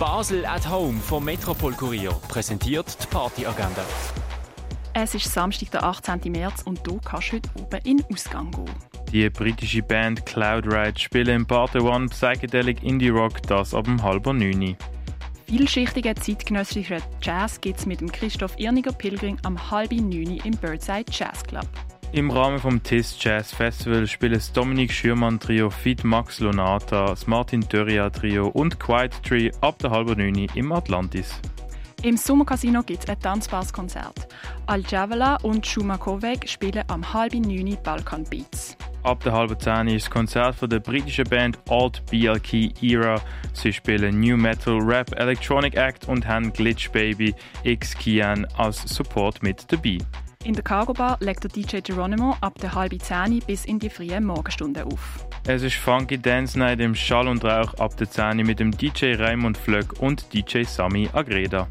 Basel at Home vom Metropol Kurier präsentiert die Partyagenda. Es ist Samstag, der 18. März und du kannst heute oben in den Ausgang gehen. Die britische Band Cloud Ride spielen im Part One Psychedelic Indie Rock, das ab dem halber neun. Vielschichtigen zeitgenössischen Jazz gibt es mit dem Christoph Irniger Pilgrim am halben neun im Birdside Jazz Club. Im Rahmen vom TIS Jazz Festival spielen das Dominik Schürmann Trio, Fit Max Lonata, das Martin Dörria Trio und Quiet Tree ab der halben neun im Atlantis. Im Sommercasino gibt es ein tanzbares Konzert. Al Javala und Schumakovec spielen am halben neun Balkan Beats. Ab der halben zehn ist das Konzert von der britischen Band Alt BLK Era. Sie spielen New Metal, Rap, Electronic Act und haben Glitch Baby X Kian als Support mit dabei. In der Cargo Bar legt der DJ Geronimo ab der halben zehn bis in die frühen Morgenstunden auf. Es ist Funky Dance Night im Schall und Rauch ab der 10 mit dem DJ Raymond Flöck und DJ Sami Agreda.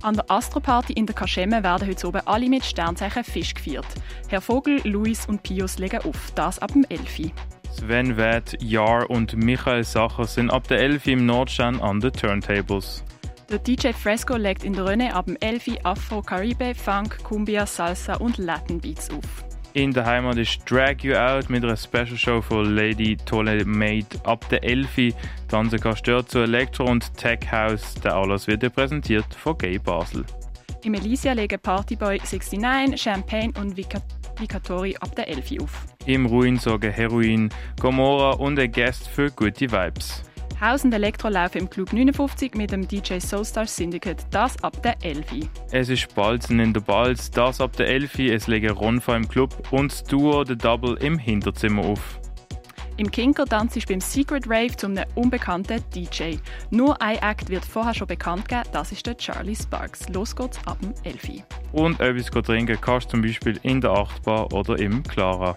An der Astroparty in der Kaschemme werden heute oben alle mit Sternzeichen Fisch gefeiert. Herr Vogel, Luis und Pius legen auf, das ab dem 11. Sven Wett, Jar und Michael Sacher sind ab der 11 im Nordstern an den Turntables. Der DJ Fresco legt in der Rönne ab dem 11 Afro, Caribe, Funk, Cumbia, Salsa und Latin Beats auf. In der Heimat ist Drag You Out mit einer Special Show von Lady Tolle Maid ab der 11. Tanzen kannst du zu Elektro und Tech House. Der Anlass wird präsentiert von Gay Basel. Im Elysia legen Partyboy 69, Champagne und Vicatori ab der 11 auf. Im Ruin sorgen Heroin, Gomorra und ein Guest für gute Vibes. Haus und Elektro laufen im Club 59 mit dem DJ Soulstar Syndicate, das ab der 11. Es ist Balzen in der Balz, das ab der 11. Es legen Ronfa im Club und das Duo The Double im Hinterzimmer auf. Im Kinker tanzt ist beim Secret Rave zum einem unbekannten DJ. Nur ein Act wird vorher schon bekannt gegeben, das ist der Charlie Sparks. Los geht's ab dem 11. Und etwas trinken kannst du zum Beispiel in der Achtbar oder im Clara.